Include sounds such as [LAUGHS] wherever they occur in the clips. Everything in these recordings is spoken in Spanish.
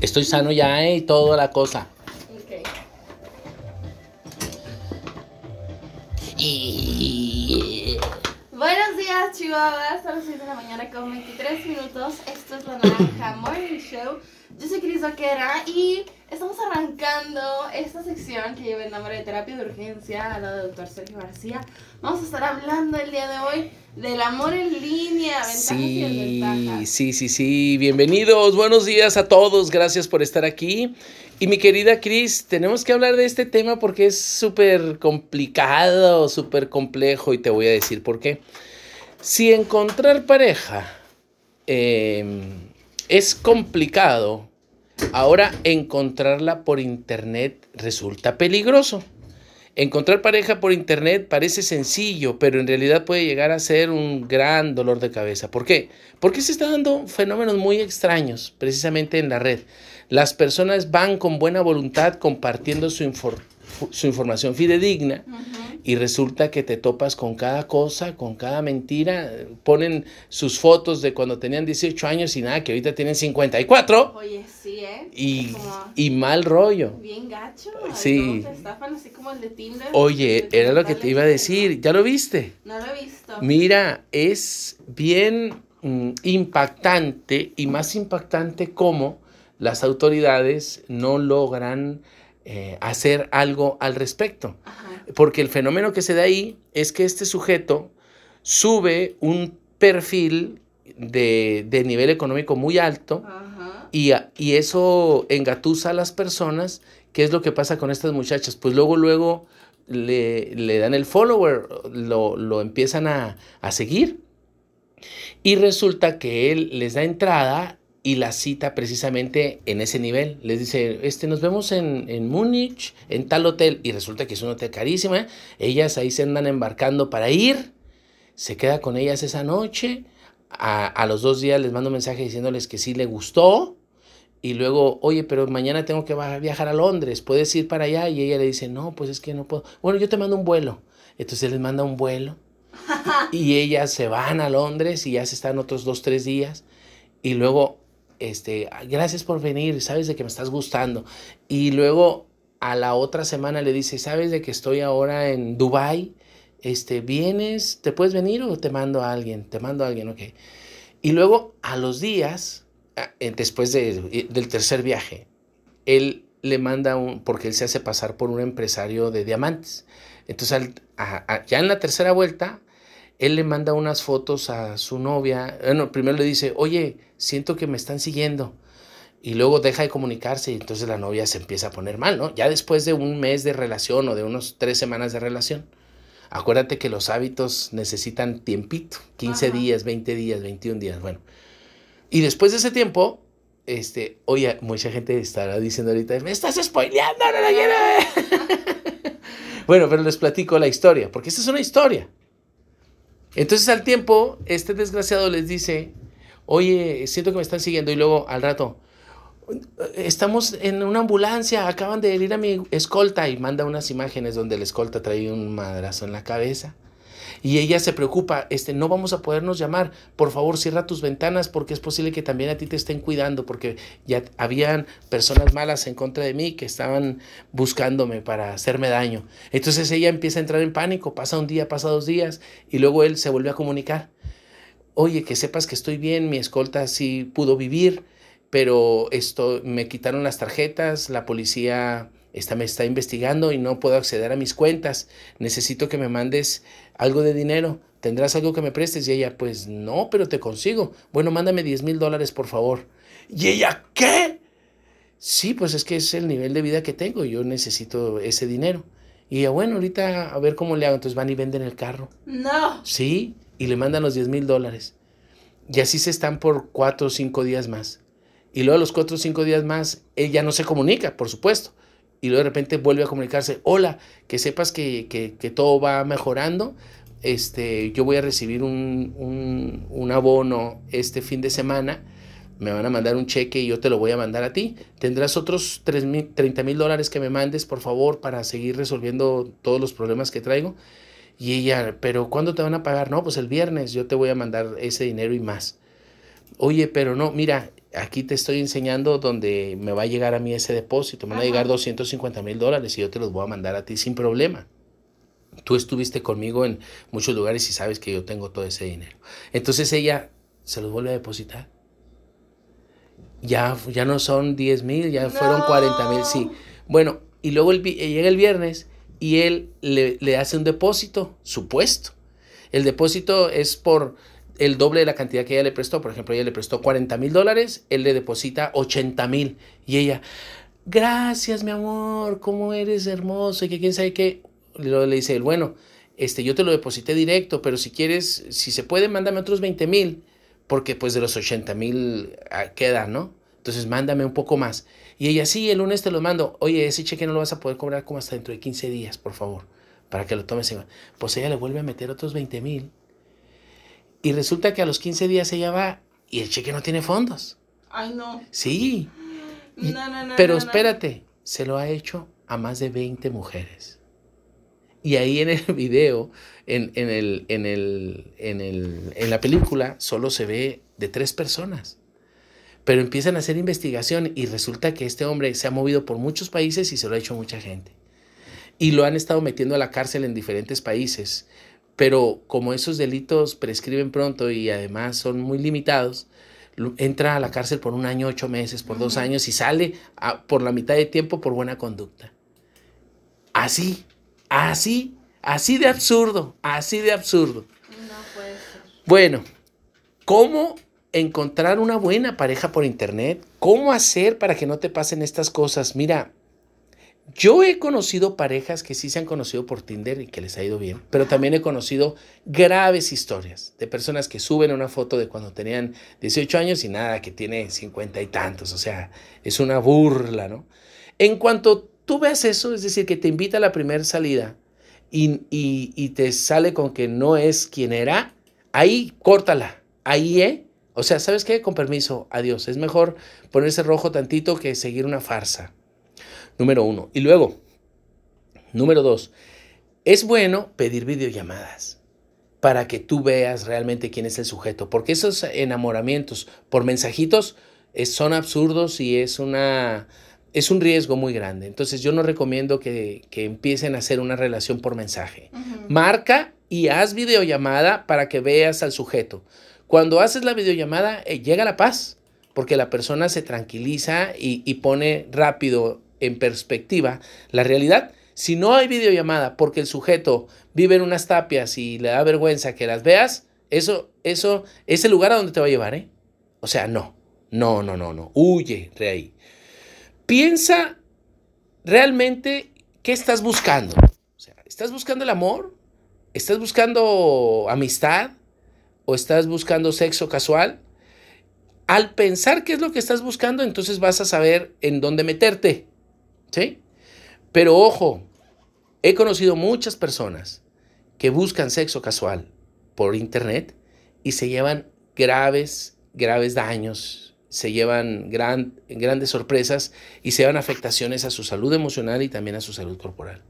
Estoy sano ya, ¿eh? Y toda la cosa. Ok. Y... Buenos días, Chihuahuas. Son las 6 de la mañana con 23 minutos. Esto es la Naranja Morning Show. Yo soy Cris Vaquera y estamos arrancando esta sección que lleva el nombre de terapia de urgencia al lado del doctor Sergio García. Vamos a estar hablando el día de hoy del amor en línea, ventajas y Sí, desventajas. sí, sí, sí. Bienvenidos, buenos días a todos. Gracias por estar aquí. Y mi querida Cris, tenemos que hablar de este tema porque es súper complicado, súper complejo y te voy a decir por qué. Si encontrar pareja eh, es complicado, ahora encontrarla por internet resulta peligroso. Encontrar pareja por internet parece sencillo, pero en realidad puede llegar a ser un gran dolor de cabeza. ¿Por qué? Porque se están dando fenómenos muy extraños precisamente en la red. Las personas van con buena voluntad compartiendo su, infor- su información fidedigna y resulta que te topas con cada cosa, con cada mentira. Ponen sus fotos de cuando tenían 18 años y nada, que ahorita tienen 54 Oye, sí, ¿eh? y, mal rollo. bien gacho. Sí. Sí. Te estafan así como el de Tinder. Oye, De era lo que te iba a decir, ¿ya lo viste? No, no lo he visto. Mira, es bien mm, impactante y más impactante cómo las autoridades no logran eh, hacer algo al respecto. Ajá. Porque el fenómeno que se da ahí es que este sujeto sube un perfil de, de nivel económico muy alto y, y eso engatusa a las personas. ¿Qué es lo que pasa con estas muchachas? Pues luego, luego le, le dan el follower, lo, lo empiezan a, a seguir. Y resulta que él les da entrada y la cita precisamente en ese nivel. Les dice, este, nos vemos en, en Múnich, en tal hotel. Y resulta que es un hotel carísimo. ¿eh? Ellas ahí se andan embarcando para ir. Se queda con ellas esa noche. A, a los dos días les mando un mensaje diciéndoles que sí le gustó. Y luego, oye, pero mañana tengo que viajar a Londres, ¿puedes ir para allá? Y ella le dice, no, pues es que no puedo. Bueno, yo te mando un vuelo. Entonces él les manda un vuelo. [LAUGHS] y ellas se van a Londres y ya se están otros dos, tres días. Y luego, este, gracias por venir, sabes de que me estás gustando. Y luego a la otra semana le dice, sabes de que estoy ahora en Dubai. Este, vienes, ¿te puedes venir o te mando a alguien? Te mando a alguien, ok. Y luego a los días, ah, eh, después de- del tercer viaje, él le manda un, porque él se hace pasar por un empresario de diamantes. Entonces, ya en la tercera vuelta, él le manda unas fotos a su novia. Bueno, primero le dice, oye, siento que me están siguiendo. Y luego deja de comunicarse y entonces la novia se empieza a poner mal, ¿no? Ya después de un mes de relación o de unos tres semanas de relación. Acuérdate que los hábitos necesitan tiempito, 15 Ajá. días, 20 días, 21 días, bueno. Y después de ese tiempo, este, oye, mucha gente estará diciendo ahorita, me estás spoileando, no lo quiero ver". [LAUGHS] bueno, pero les platico la historia, porque esta es una historia. Entonces al tiempo, este desgraciado les dice, oye, siento que me están siguiendo y luego al rato, estamos en una ambulancia, acaban de herir a mi escolta y manda unas imágenes donde el escolta trae un madrazo en la cabeza. Y ella se preocupa, este, no vamos a podernos llamar, por favor cierra tus ventanas porque es posible que también a ti te estén cuidando porque ya habían personas malas en contra de mí que estaban buscándome para hacerme daño. Entonces ella empieza a entrar en pánico, pasa un día, pasa dos días y luego él se vuelve a comunicar. Oye, que sepas que estoy bien, mi escolta sí pudo vivir, pero esto, me quitaron las tarjetas, la policía está, me está investigando y no puedo acceder a mis cuentas. Necesito que me mandes algo de dinero. ¿Tendrás algo que me prestes? Y ella, pues no, pero te consigo. Bueno, mándame 10 mil dólares, por favor. Y ella, ¿qué? Sí, pues es que es el nivel de vida que tengo. Yo necesito ese dinero. Y ella, bueno, ahorita a ver cómo le hago. Entonces van y venden el carro. No. Sí, y le mandan los 10 mil dólares. Y así se están por cuatro o cinco días más. Y luego a los cuatro o cinco días más, él ya no se comunica, por supuesto. Y luego de repente vuelve a comunicarse, hola, que sepas que, que- todo va mejorando. Este, yo voy a recibir un, un- abono este fin de semana. Me van a mandar un cheque y yo te lo voy a mandar a ti. Tendrás otros 3 mil- 30 mil dólares que me mandes, por favor, para seguir resolviendo todos los problemas que traigo. Y ella, pero ¿cuándo te van a pagar? No, pues el viernes yo te voy a mandar ese dinero y más. Oye, pero no, mira, aquí te estoy enseñando donde me va a llegar a mí ese depósito, me van a llegar 250 mil dólares y yo te los voy a mandar a ti sin problema. Tú estuviste conmigo en muchos lugares y sabes que yo tengo todo ese dinero. Entonces ella se los vuelve a depositar. Ya, ya no son 10 mil, ya fueron 40 mil, sí. Bueno, y luego llega el viernes y él le, le hace un depósito, supuesto. El depósito es por el doble de la cantidad que ella le prestó. Por ejemplo, ella le prestó 40 mil dólares, él le deposita 80 mil. Y ella, gracias mi amor, cómo eres hermoso. Y que quién sabe qué. Le, le dice él, bueno, este, yo te lo deposité directo, pero si quieres, si se puede, mándame otros 20 mil, porque pues de los 80 mil ah, queda, ¿no? Entonces mándame un poco más. Y ella, sí, el lunes te lo mando. Oye, ese cheque no lo vas a poder cobrar como hasta dentro de 15 días, por favor, para que lo tomes. Pues ella le vuelve a meter otros 20 mil y resulta que a los 15 días ella va y el cheque no tiene fondos. Ay, no. Sí. No, no, no. Pero espérate, se lo ha hecho a más de 20 mujeres. Y ahí en el [LAUGHS] video, en, en, el, en, el, en, el, en la película, solo se ve de tres personas. Pero empiezan a hacer investigación y resulta que este hombre se ha movido por muchos países y se lo ha hecho mucha gente. Y lo han estado metiendo a la cárcel en diferentes países pero como esos delitos prescriben pronto y además son muy limitados, entra a la cárcel por un año, ocho meses, por dos años y sale por la mitad de tiempo por buena conducta. Así, así, así de absurdo, así de absurdo. No puede ser. Bueno, ¿cómo encontrar una buena pareja por internet? ¿Cómo hacer para que no te pasen estas cosas? Mira, yo he conocido parejas que sí se han conocido por Tinder y que les ha ido bien, pero también he conocido graves historias de personas que suben una foto de cuando tenían 18 años y nada, que tiene 50 y tantos, o sea, es una burla, ¿no? En cuanto tú ves eso, es decir, que te invita a la primera salida y, y, te sale con que no es quien era, ahí córtala, ahí, ¿eh? O sea, ¿sabes qué? Con permiso, adiós. Es mejor ponerse rojo tantito que seguir una farsa. Número uno. Y luego, número dos, es bueno pedir videollamadas para que tú veas realmente quién es el sujeto, porque esos enamoramientos por mensajitos son absurdos y es una es un riesgo muy grande. Entonces yo no recomiendo que, empiecen a hacer una relación por mensaje. Marca y haz videollamada para que veas al sujeto. Cuando haces la videollamada, eh, llega la paz, porque la persona se tranquiliza y, y pone rápido en perspectiva la realidad. Si no hay videollamada porque el sujeto vive en unas tapias y le da vergüenza que las veas, eso, eso es el lugar a donde te va a llevar, ¿eh? O sea, no, no, no, no, no, huye de ahí. Piensa realmente qué estás buscando. O sea, ¿estás buscando el amor? ¿Estás buscando amistad? ¿O estás buscando sexo casual? Al pensar qué es lo que estás buscando, entonces vas a saber en dónde meterte. ¿Sí? Pero ojo, he conocido muchas personas que buscan sexo casual por internet y se llevan graves, graves daños, se llevan gran, grandes sorpresas y se llevan afectaciones a su salud emocional y también a su salud corporal.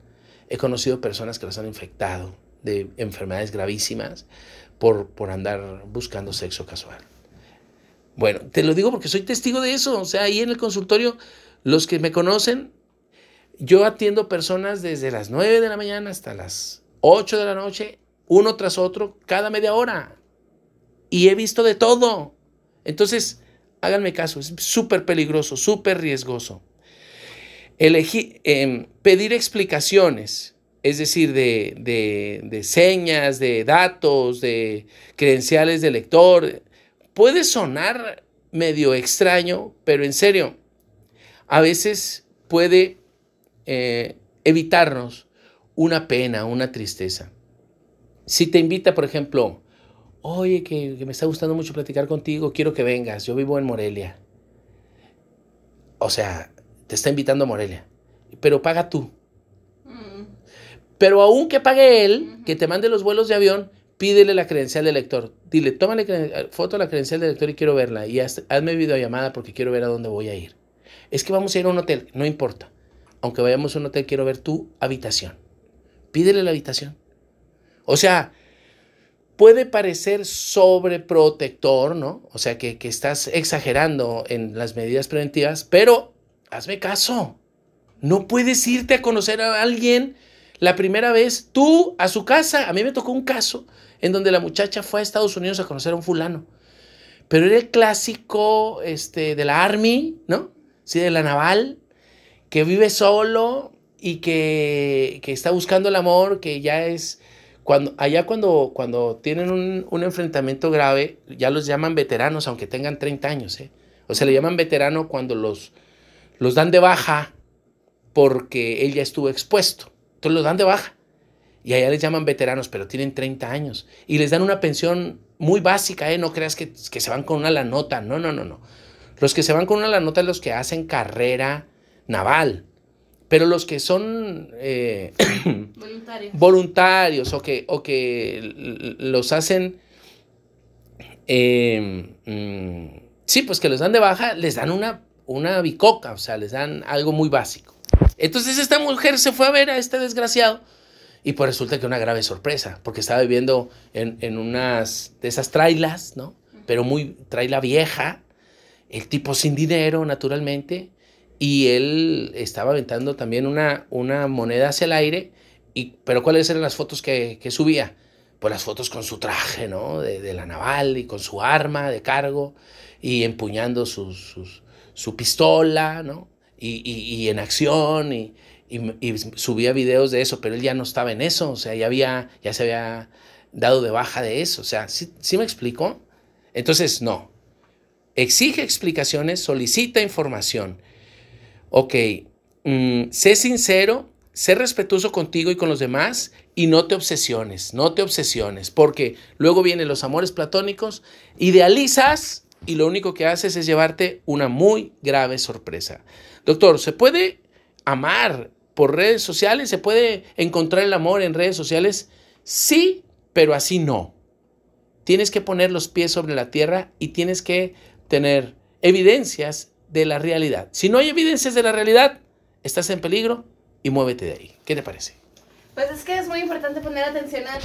He conocido personas que los han infectado de enfermedades gravísimas por, por andar buscando sexo casual. Bueno, te lo digo porque soy testigo de eso. O sea, ahí en el consultorio, los que me conocen yo atiendo personas desde las 9 de la mañana hasta las 8 de la noche, uno tras otro, cada media hora. Y he visto de todo. Entonces, háganme caso, es súper peligroso, súper riesgoso. Elegir, em, pedir explicaciones, es decir, de, de, de señas, de datos, de credenciales de lector, puede sonar medio extraño, pero en serio, a veces puede eh, evitarnos una pena, una tristeza. Si te invita, por ejemplo, oye, que, me está gustando mucho platicar contigo, quiero que vengas, yo vivo en Morelia. O sea, te está invitando a Morelia, pero paga tú. Mm. Pero aún que pague él, que te mande los vuelos de avión, pídele la credencial del lector. Dile, tómale foto de la credencial del lector y quiero verla. Y hazme videollamada porque quiero ver a dónde voy a ir. Es que vamos a ir a un hotel, no importa aunque vayamos a un hotel, quiero ver tu habitación. Pídele la habitación. O sea, puede parecer sobreprotector, ¿no? O sea, que, estás exagerando en las medidas preventivas, pero hazme caso. No puedes irte a conocer a alguien la primera vez tú a su casa. A mí me tocó un caso en donde la muchacha fue a Estados Unidos a conocer a un fulano. Pero era el clásico este, de la Army, ¿no? Sí, de la naval, que vive solo y que, que está buscando el amor, que ya es... Cuando, allá cuando, cuando tienen un, un, enfrentamiento grave, ya los llaman veteranos, aunque tengan 30 años. ¿eh? O sea, le llaman veterano cuando los, los dan de baja porque él ya estuvo expuesto. Entonces los dan de baja. Y allá les llaman veteranos, pero tienen 30 años. Y les dan una pensión muy básica, ¿eh? No creas que, que se van con una la nota. No, no, no, no. Los que se van con una la nota los que hacen carrera naval. Pero los que son eh, Voluntarios. [CLEARS THROAT] voluntarios o que, o que los hacen... Eh, mm, sí, pues que los dan de baja, les dan una, una bicoca, o sea, les dan algo muy básico. Entonces esta mujer se fue a ver a este desgraciado y pues resulta que una grave sorpresa, porque estaba viviendo en, en unas de esas trailas, ¿no? Pero muy traila vieja, el tipo sin dinero, naturalmente, y él estaba aventando también una, una moneda hacia el aire, y, pero ¿cuáles eran las fotos que, que subía? Pues las fotos con su traje, ¿no? De, de, la naval y con su arma de cargo y empuñando su pistola, ¿no? Y, y, y en acción y, y, subía videos de eso, pero él ya no estaba en eso, o sea, ya, había, ya se había dado de baja de eso, o sea, ¿sí, ¿sí me explico? Entonces, no, exige explicaciones, solicita información. Ok, mm, sé sincero, sé respetuoso contigo y con los demás y no te obsesiones, no te obsesiones, porque luego vienen los amores platónicos, idealizas y lo único que haces es llevarte una muy grave sorpresa. Doctor, ¿se puede amar por redes sociales? ¿Se puede encontrar el amor en redes sociales? Sí, pero así no. Tienes que poner los pies sobre la tierra y tienes que tener evidencias de la realidad. Si no hay evidencias de la realidad, estás en peligro y muévete de ahí. ¿Qué te parece? Pues es que es muy importante poner atención a